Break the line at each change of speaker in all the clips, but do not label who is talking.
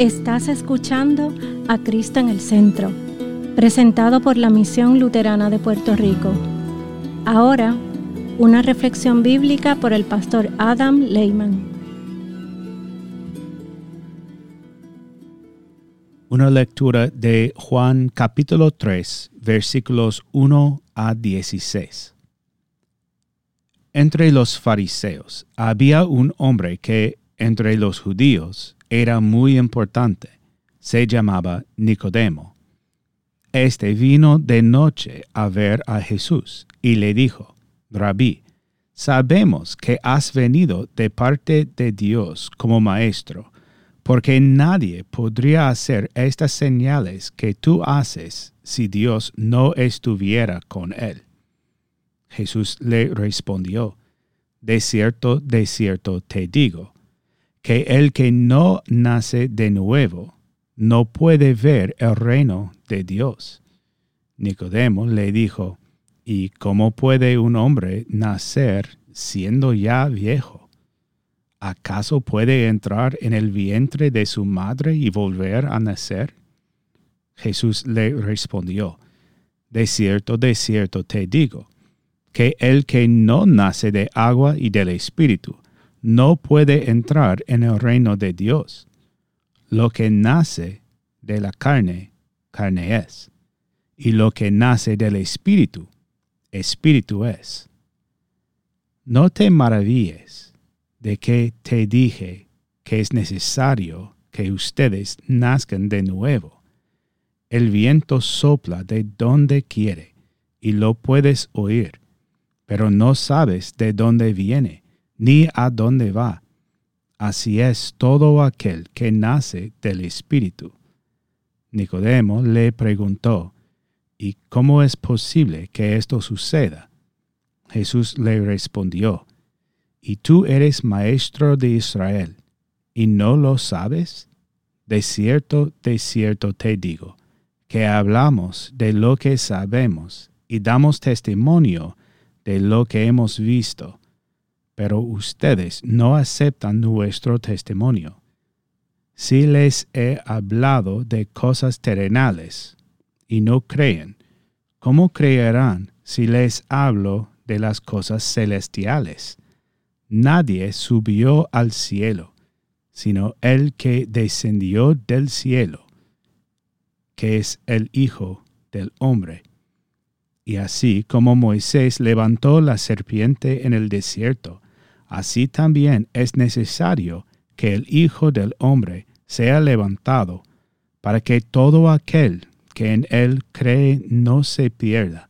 Estás escuchando a Cristo en el Centro, presentado por la Misión Luterana de Puerto Rico. Ahora, una reflexión bíblica por el pastor Adam Lehman.
Una lectura de Juan capítulo 3, versículos 1 a 16. Entre los fariseos había un hombre que entre los judíos era muy importante. Se llamaba Nicodemo. Este vino de noche a ver a Jesús y le dijo, Rabí, sabemos que has venido de parte de Dios como maestro, porque nadie podría hacer estas señales que tú haces si Dios no estuviera con él. Jesús le respondió, De cierto, de cierto te digo, que el que no nace de nuevo no puede ver el reino de Dios. Nicodemo le dijo, ¿y cómo puede un hombre nacer siendo ya viejo? ¿Acaso puede entrar en el vientre de su madre y volver a nacer? Jesús le respondió, De cierto, de cierto te digo, que el que no nace de agua y del Espíritu, no puede entrar en el reino de Dios. Lo que nace de la carne, carne es, y lo que nace del Espíritu, Espíritu es. No te maravilles de que te dije que es necesario que ustedes nazcan de nuevo. El viento sopla de donde quiere y lo puedes oír, pero no sabes de dónde viene ni a dónde va. Así es todo aquel que nace del Espíritu. Nicodemo le preguntó, ¿Y cómo es posible que esto suceda? Jesús le respondió, ¿Y tú eres maestro de Israel, y no lo sabes? De cierto, de cierto te digo, que hablamos de lo que sabemos y damos testimonio de lo que hemos visto pero ustedes no aceptan nuestro testimonio. Si les he hablado de cosas terrenales y no creen, ¿cómo creerán si les hablo de las cosas celestiales? Nadie subió al cielo, sino el que descendió del cielo, que es el Hijo del Hombre. Y así como Moisés levantó la serpiente en el desierto, así también es necesario que el Hijo del Hombre sea levantado, para que todo aquel que en él cree no se pierda,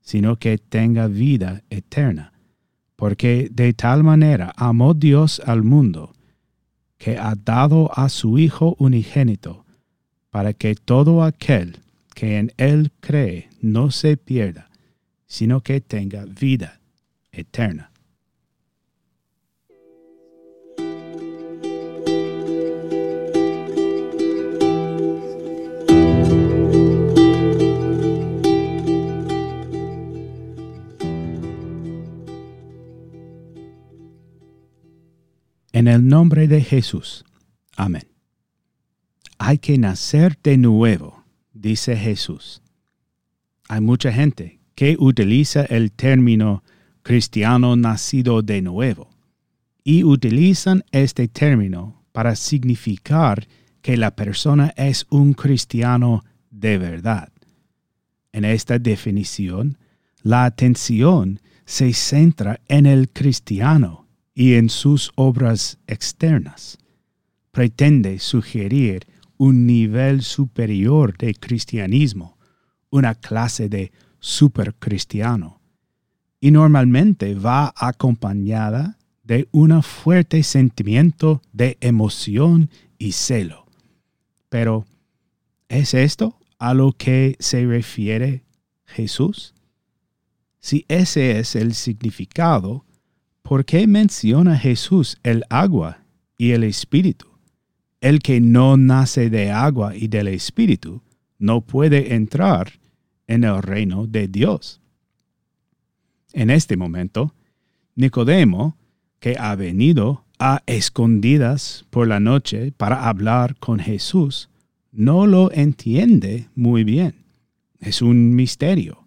sino que tenga vida eterna. Porque de tal manera amó Dios al mundo, que ha dado a su Hijo unigénito, para que todo aquel que en él cree no se pierda, sino que tenga vida eterna. Nombre de Jesús. Amén. Hay que nacer de nuevo, dice Jesús. Hay mucha gente que utiliza el término cristiano nacido de nuevo y utilizan este término para significar que la persona es un cristiano de verdad. En esta definición, la atención se centra en el cristiano y en sus obras externas. Pretende sugerir un nivel superior de cristianismo, una clase de supercristiano, y normalmente va acompañada de un fuerte sentimiento de emoción y celo. Pero, ¿es esto a lo que se refiere Jesús? Si ese es el significado, ¿por qué menciona Jesús el agua y el espíritu? El que no nace de agua y del espíritu no puede entrar en el reino de Dios. En este momento, Nicodemo, que ha venido a escondidas por la noche para hablar con Jesús, no lo entiende muy bien. Es un misterio.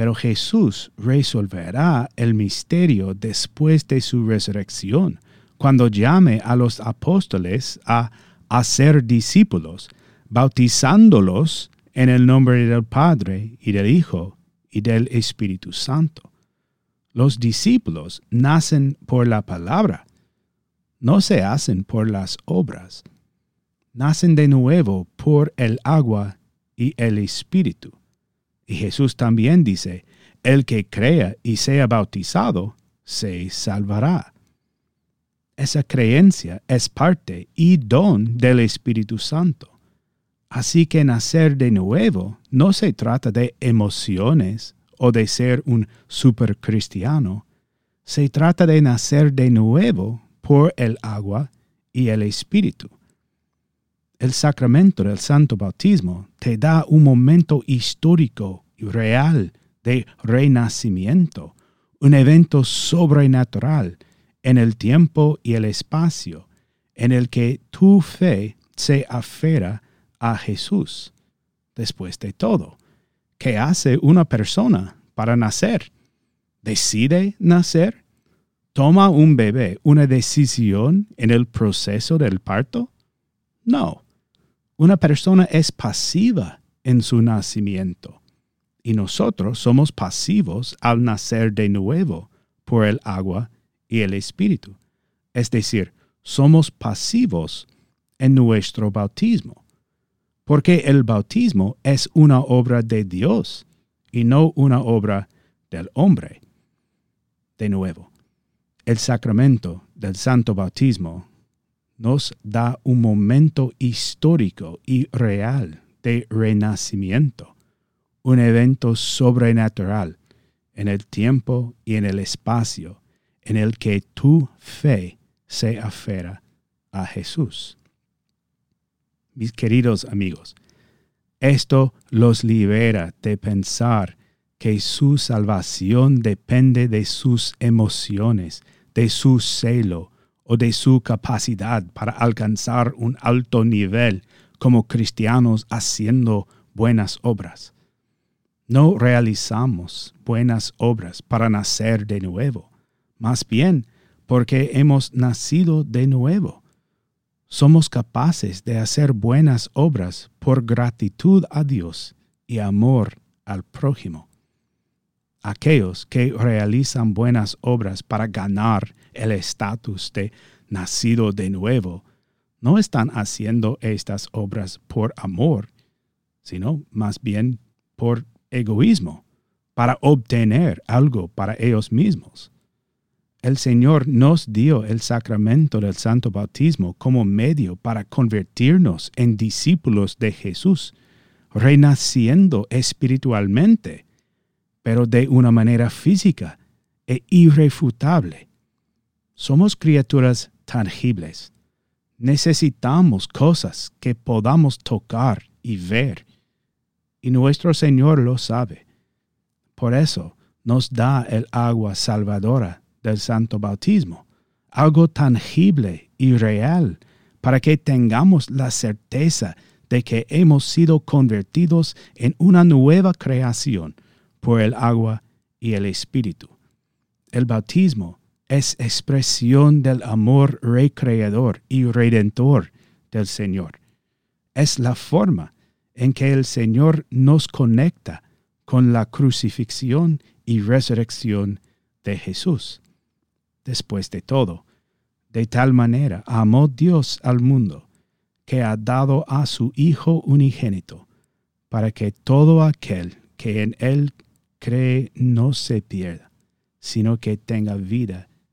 Pero Jesús resolverá el misterio después de su resurrección, cuando llame a los apóstoles a hacer discípulos, bautizándolos en el nombre del Padre y del Hijo y del Espíritu Santo. Los discípulos nacen por la palabra, no se hacen por las obras. Nacen de nuevo por el agua y el Espíritu. Y Jesús también dice, el que crea y sea bautizado, se salvará. Esa creencia es parte y don del Espíritu Santo. Así que nacer de nuevo no se trata de emociones o de ser un supercristiano. Se trata de nacer de nuevo por el agua y el Espíritu. El sacramento del Santo Bautismo te da un momento histórico y real de renacimiento, un evento sobrenatural en el tiempo y el espacio, en el que tu fe se afera a Jesús. Después de todo, ¿qué hace una persona para nacer? ¿Decide nacer? ¿Toma un bebé una decisión en el proceso del parto? No. Una persona es pasiva en su nacimiento y nosotros somos pasivos al nacer de nuevo por el agua y el espíritu. Es decir, somos pasivos en nuestro bautismo, porque el bautismo es una obra de Dios y no una obra del hombre. De nuevo, el sacramento del santo bautismo nos da un momento histórico y real de renacimiento, un evento sobrenatural en el tiempo y en el espacio en el que tu fe se afera a Jesús. Mis queridos amigos, esto los libera de pensar que su salvación depende de sus emociones, de su celo, o de su capacidad para alcanzar un alto nivel como cristianos haciendo buenas obras. No realizamos buenas obras para nacer de nuevo, más bien porque hemos nacido de nuevo. Somos capaces de hacer buenas obras por gratitud a Dios y amor al prójimo. Aquellos que realizan buenas obras para ganar el estatus de nacido de nuevo, no están haciendo estas obras por amor, sino más bien por egoísmo, para obtener algo para ellos mismos. El Señor nos dio el sacramento del santo bautismo como medio para convertirnos en discípulos de Jesús, renaciendo espiritualmente, pero de una manera física e irrefutable somos criaturas tangibles. Necesitamos cosas que podamos tocar y ver. Y nuestro Señor lo sabe. Por eso nos da el agua salvadora del santo bautismo, algo tangible y real, para que tengamos la certeza de que hemos sido convertidos en una nueva creación por el agua y el Espíritu. El bautismo es expresión del amor recreador y redentor del Señor. Es la forma en que el Señor nos conecta con la crucifixión y resurrección de Jesús. Después de todo, de tal manera amó Dios al mundo, que ha dado a su Hijo unigénito, para que todo aquel que en Él cree no se pierda, sino que tenga vida